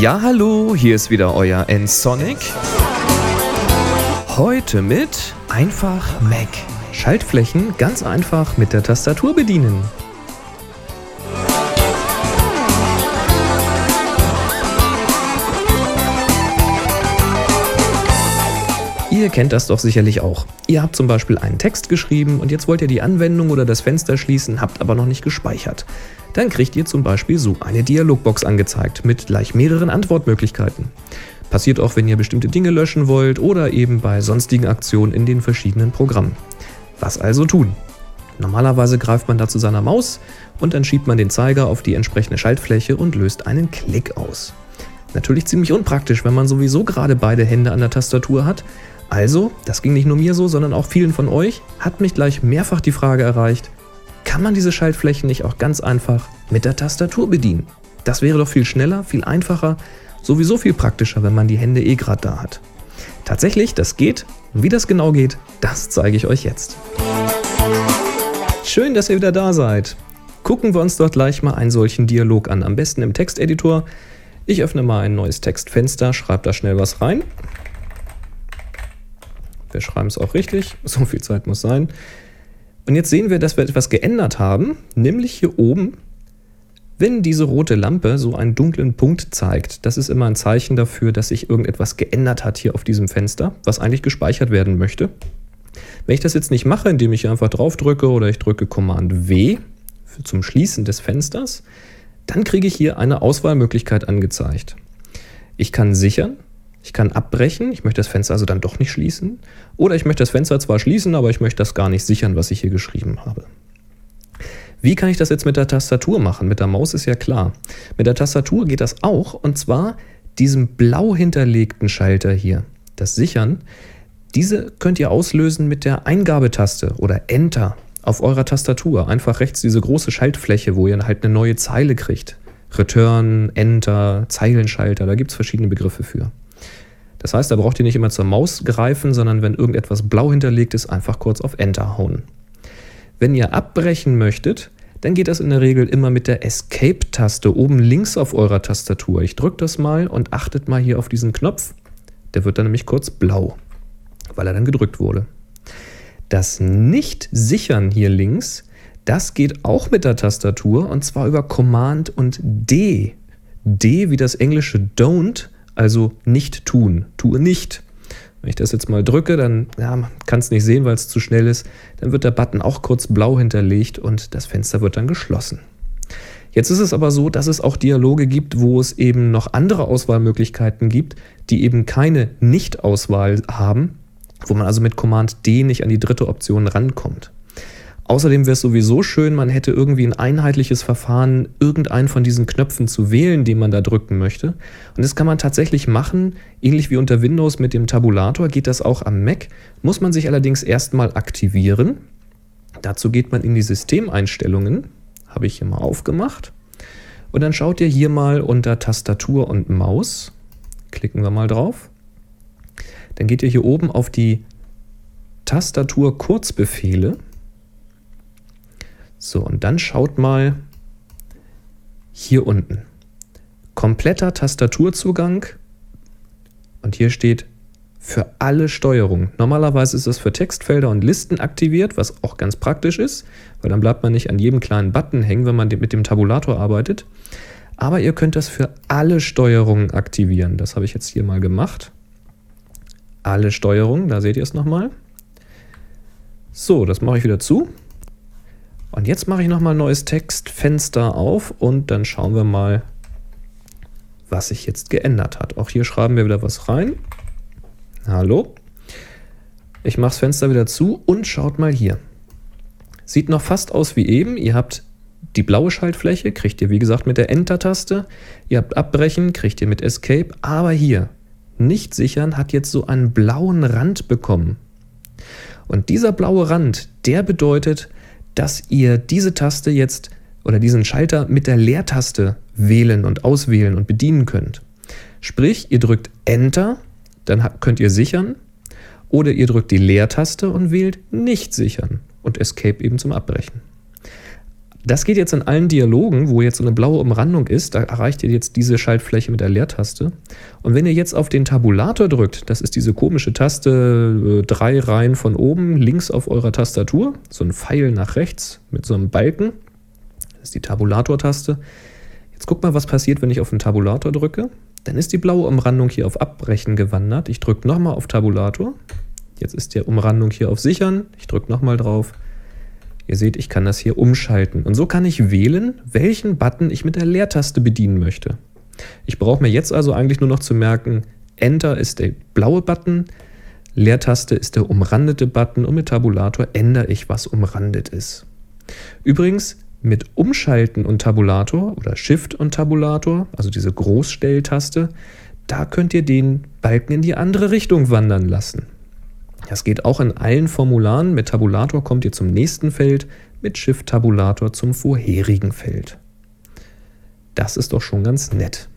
Ja, hallo, hier ist wieder euer N-Sonic. Heute mit einfach Mac. Schaltflächen ganz einfach mit der Tastatur bedienen. Ihr kennt das doch sicherlich auch. Ihr habt zum Beispiel einen Text geschrieben und jetzt wollt ihr die Anwendung oder das Fenster schließen, habt aber noch nicht gespeichert. Dann kriegt ihr zum Beispiel so eine Dialogbox angezeigt mit gleich mehreren Antwortmöglichkeiten. Passiert auch, wenn ihr bestimmte Dinge löschen wollt oder eben bei sonstigen Aktionen in den verschiedenen Programmen. Was also tun? Normalerweise greift man da zu seiner Maus und dann schiebt man den Zeiger auf die entsprechende Schaltfläche und löst einen Klick aus. Natürlich ziemlich unpraktisch, wenn man sowieso gerade beide Hände an der Tastatur hat, also, das ging nicht nur mir so, sondern auch vielen von euch, hat mich gleich mehrfach die Frage erreicht, kann man diese Schaltflächen nicht auch ganz einfach mit der Tastatur bedienen? Das wäre doch viel schneller, viel einfacher, sowieso viel praktischer, wenn man die Hände eh gerade da hat. Tatsächlich, das geht. wie das genau geht, das zeige ich euch jetzt. Schön, dass ihr wieder da seid. Gucken wir uns dort gleich mal einen solchen Dialog an, am besten im Texteditor. Ich öffne mal ein neues Textfenster, schreibe da schnell was rein. Wir schreiben es auch richtig, so viel Zeit muss sein. Und jetzt sehen wir, dass wir etwas geändert haben, nämlich hier oben, wenn diese rote Lampe so einen dunklen Punkt zeigt, das ist immer ein Zeichen dafür, dass sich irgendetwas geändert hat hier auf diesem Fenster, was eigentlich gespeichert werden möchte. Wenn ich das jetzt nicht mache, indem ich einfach drauf drücke oder ich drücke Command W zum Schließen des Fensters, dann kriege ich hier eine Auswahlmöglichkeit angezeigt. Ich kann sichern, ich kann abbrechen, ich möchte das Fenster also dann doch nicht schließen. Oder ich möchte das Fenster zwar schließen, aber ich möchte das gar nicht sichern, was ich hier geschrieben habe. Wie kann ich das jetzt mit der Tastatur machen? Mit der Maus ist ja klar. Mit der Tastatur geht das auch und zwar diesem blau hinterlegten Schalter hier, das Sichern. Diese könnt ihr auslösen mit der Eingabetaste oder Enter auf eurer Tastatur. Einfach rechts diese große Schaltfläche, wo ihr halt eine neue Zeile kriegt. Return, Enter, Zeilenschalter, da gibt es verschiedene Begriffe für. Das heißt, da braucht ihr nicht immer zur Maus greifen, sondern wenn irgendetwas blau hinterlegt ist, einfach kurz auf Enter hauen. Wenn ihr abbrechen möchtet, dann geht das in der Regel immer mit der Escape-Taste oben links auf eurer Tastatur. Ich drücke das mal und achtet mal hier auf diesen Knopf. Der wird dann nämlich kurz blau, weil er dann gedrückt wurde. Das Nicht-Sichern hier links, das geht auch mit der Tastatur und zwar über Command und D. D wie das englische Don't also nicht tun. Tue nicht. Wenn ich das jetzt mal drücke, dann ja, kann es nicht sehen, weil es zu schnell ist. Dann wird der Button auch kurz blau hinterlegt und das Fenster wird dann geschlossen. Jetzt ist es aber so, dass es auch Dialoge gibt, wo es eben noch andere Auswahlmöglichkeiten gibt, die eben keine Nicht-Auswahl haben, wo man also mit Command D nicht an die dritte Option rankommt. Außerdem wäre es sowieso schön, man hätte irgendwie ein einheitliches Verfahren, irgendeinen von diesen Knöpfen zu wählen, den man da drücken möchte. Und das kann man tatsächlich machen, ähnlich wie unter Windows mit dem Tabulator geht das auch am Mac, muss man sich allerdings erstmal aktivieren. Dazu geht man in die Systemeinstellungen, habe ich hier mal aufgemacht. Und dann schaut ihr hier mal unter Tastatur und Maus, klicken wir mal drauf. Dann geht ihr hier oben auf die Tastatur Kurzbefehle so, und dann schaut mal hier unten. Kompletter Tastaturzugang. Und hier steht für alle Steuerungen. Normalerweise ist das für Textfelder und Listen aktiviert, was auch ganz praktisch ist, weil dann bleibt man nicht an jedem kleinen Button hängen, wenn man mit dem Tabulator arbeitet. Aber ihr könnt das für alle Steuerungen aktivieren. Das habe ich jetzt hier mal gemacht. Alle Steuerungen, da seht ihr es nochmal. So, das mache ich wieder zu. Und jetzt mache ich nochmal ein neues Textfenster auf und dann schauen wir mal, was sich jetzt geändert hat. Auch hier schreiben wir wieder was rein. Hallo. Ich mache das Fenster wieder zu und schaut mal hier. Sieht noch fast aus wie eben. Ihr habt die blaue Schaltfläche, kriegt ihr wie gesagt mit der Enter-Taste. Ihr habt Abbrechen, kriegt ihr mit Escape. Aber hier, nicht sichern, hat jetzt so einen blauen Rand bekommen. Und dieser blaue Rand, der bedeutet, dass ihr diese Taste jetzt oder diesen Schalter mit der Leertaste wählen und auswählen und bedienen könnt. Sprich, ihr drückt Enter, dann könnt ihr sichern oder ihr drückt die Leertaste und wählt nicht sichern und Escape eben zum Abbrechen. Das geht jetzt in allen Dialogen, wo jetzt so eine blaue Umrandung ist. Da erreicht ihr jetzt diese Schaltfläche mit der Leertaste. Und wenn ihr jetzt auf den Tabulator drückt, das ist diese komische Taste, äh, drei Reihen von oben, links auf eurer Tastatur, so ein Pfeil nach rechts mit so einem Balken. Das ist die Tabulator-Taste. Jetzt guck mal, was passiert, wenn ich auf den Tabulator drücke. Dann ist die blaue Umrandung hier auf Abbrechen gewandert. Ich drücke nochmal auf Tabulator. Jetzt ist die Umrandung hier auf Sichern. Ich drücke nochmal drauf. Ihr seht, ich kann das hier umschalten. Und so kann ich wählen, welchen Button ich mit der Leertaste bedienen möchte. Ich brauche mir jetzt also eigentlich nur noch zu merken, Enter ist der blaue Button, Leertaste ist der umrandete Button und mit Tabulator ändere ich, was umrandet ist. Übrigens, mit Umschalten und Tabulator oder Shift und Tabulator, also diese Großstelltaste, da könnt ihr den Balken in die andere Richtung wandern lassen. Das geht auch in allen Formularen. Mit Tabulator kommt ihr zum nächsten Feld, mit Shift-Tabulator zum vorherigen Feld. Das ist doch schon ganz nett.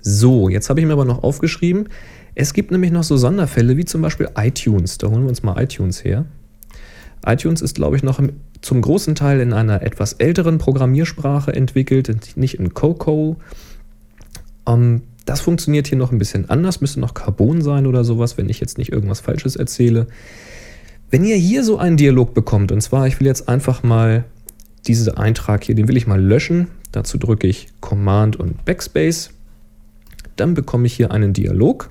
So, jetzt habe ich mir aber noch aufgeschrieben, es gibt nämlich noch so Sonderfälle wie zum Beispiel iTunes. Da holen wir uns mal iTunes her. iTunes ist, glaube ich, noch im, zum großen Teil in einer etwas älteren Programmiersprache entwickelt, nicht in Coco. Ähm, das funktioniert hier noch ein bisschen anders, müsste noch Carbon sein oder sowas, wenn ich jetzt nicht irgendwas Falsches erzähle. Wenn ihr hier so einen Dialog bekommt, und zwar, ich will jetzt einfach mal diesen Eintrag hier, den will ich mal löschen. Dazu drücke ich Command und Backspace. Dann bekomme ich hier einen Dialog.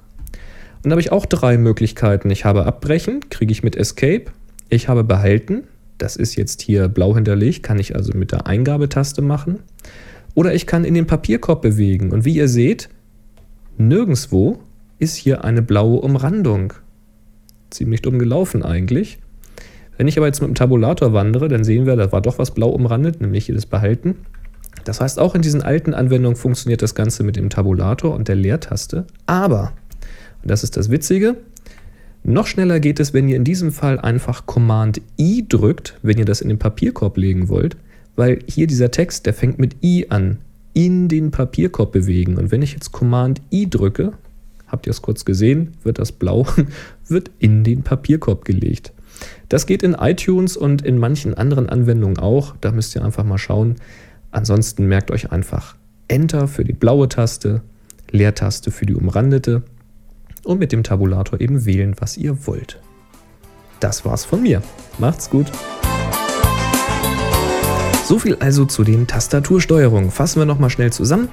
Und da habe ich auch drei Möglichkeiten. Ich habe Abbrechen, kriege ich mit Escape. Ich habe Behalten, das ist jetzt hier blau hinterlegt, kann ich also mit der Eingabetaste machen. Oder ich kann in den Papierkorb bewegen. Und wie ihr seht, Nirgendwo ist hier eine blaue Umrandung. Ziemlich dumm gelaufen eigentlich. Wenn ich aber jetzt mit dem Tabulator wandere, dann sehen wir, da war doch was blau umrandet, nämlich hier das Behalten. Das heißt, auch in diesen alten Anwendungen funktioniert das Ganze mit dem Tabulator und der Leertaste. Aber, und das ist das Witzige, noch schneller geht es, wenn ihr in diesem Fall einfach Command I drückt, wenn ihr das in den Papierkorb legen wollt, weil hier dieser Text, der fängt mit I an in den Papierkorb bewegen. Und wenn ich jetzt Command I drücke, habt ihr es kurz gesehen, wird das blau, wird in den Papierkorb gelegt. Das geht in iTunes und in manchen anderen Anwendungen auch. Da müsst ihr einfach mal schauen. Ansonsten merkt euch einfach Enter für die blaue Taste, Leertaste für die umrandete und mit dem Tabulator eben wählen, was ihr wollt. Das war's von mir. Macht's gut. So viel also zu den Tastatursteuerungen. Fassen wir nochmal schnell zusammen.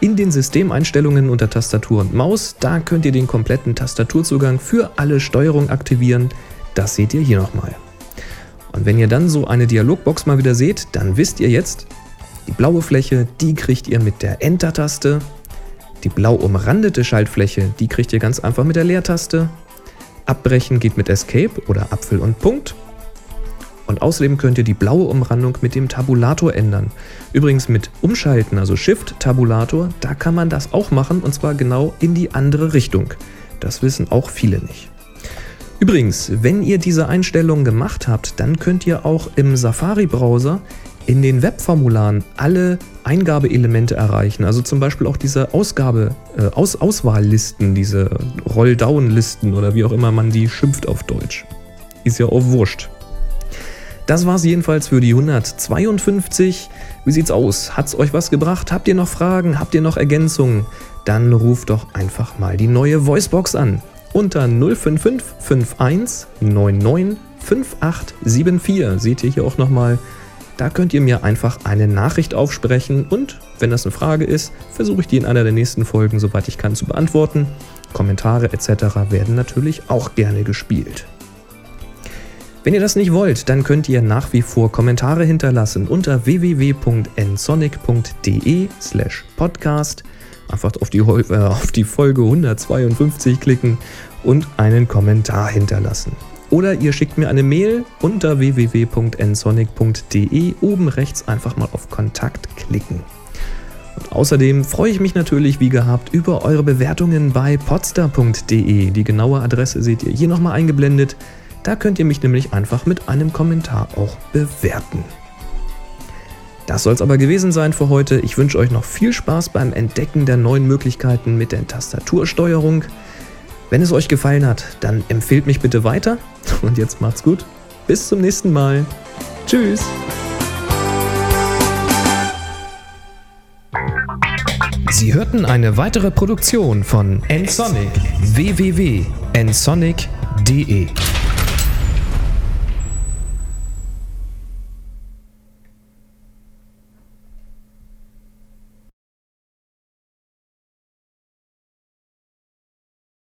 In den Systemeinstellungen unter Tastatur und Maus, da könnt ihr den kompletten Tastaturzugang für alle Steuerungen aktivieren. Das seht ihr hier nochmal. Und wenn ihr dann so eine Dialogbox mal wieder seht, dann wisst ihr jetzt, die blaue Fläche, die kriegt ihr mit der Enter-Taste. Die blau umrandete Schaltfläche, die kriegt ihr ganz einfach mit der Leertaste. Abbrechen geht mit Escape oder Apfel und Punkt. Und außerdem könnt ihr die blaue Umrandung mit dem Tabulator ändern. Übrigens mit Umschalten, also Shift-Tabulator, da kann man das auch machen und zwar genau in die andere Richtung. Das wissen auch viele nicht. Übrigens, wenn ihr diese Einstellung gemacht habt, dann könnt ihr auch im Safari-Browser in den Webformularen alle Eingabeelemente erreichen. Also zum Beispiel auch diese Ausgabe, äh, Aus Auswahllisten, diese Roll-Down-Listen oder wie auch immer man die schimpft auf Deutsch. Ist ja auch wurscht. Das war's jedenfalls für die 152. Wie sieht's aus? Hat's euch was gebracht? Habt ihr noch Fragen? Habt ihr noch Ergänzungen? Dann ruft doch einfach mal die neue Voicebox an. Unter 055 51 99 5874 seht ihr hier auch nochmal. Da könnt ihr mir einfach eine Nachricht aufsprechen und, wenn das eine Frage ist, versuche ich die in einer der nächsten Folgen, soweit ich kann, zu beantworten. Kommentare etc. werden natürlich auch gerne gespielt. Wenn ihr das nicht wollt, dann könnt ihr nach wie vor Kommentare hinterlassen unter www.nsonic.de slash podcast. Einfach auf die, äh, auf die Folge 152 klicken und einen Kommentar hinterlassen. Oder ihr schickt mir eine Mail unter www.nsonic.de oben rechts einfach mal auf Kontakt klicken. Und außerdem freue ich mich natürlich wie gehabt über eure Bewertungen bei podster.de. Die genaue Adresse seht ihr hier nochmal eingeblendet. Da könnt ihr mich nämlich einfach mit einem Kommentar auch bewerten. Das soll es aber gewesen sein für heute. Ich wünsche euch noch viel Spaß beim Entdecken der neuen Möglichkeiten mit der Tastatursteuerung. Wenn es euch gefallen hat, dann empfehlt mich bitte weiter. Und jetzt macht's gut. Bis zum nächsten Mal. Tschüss. Sie hörten eine weitere Produktion von nsonic www.nsonic.de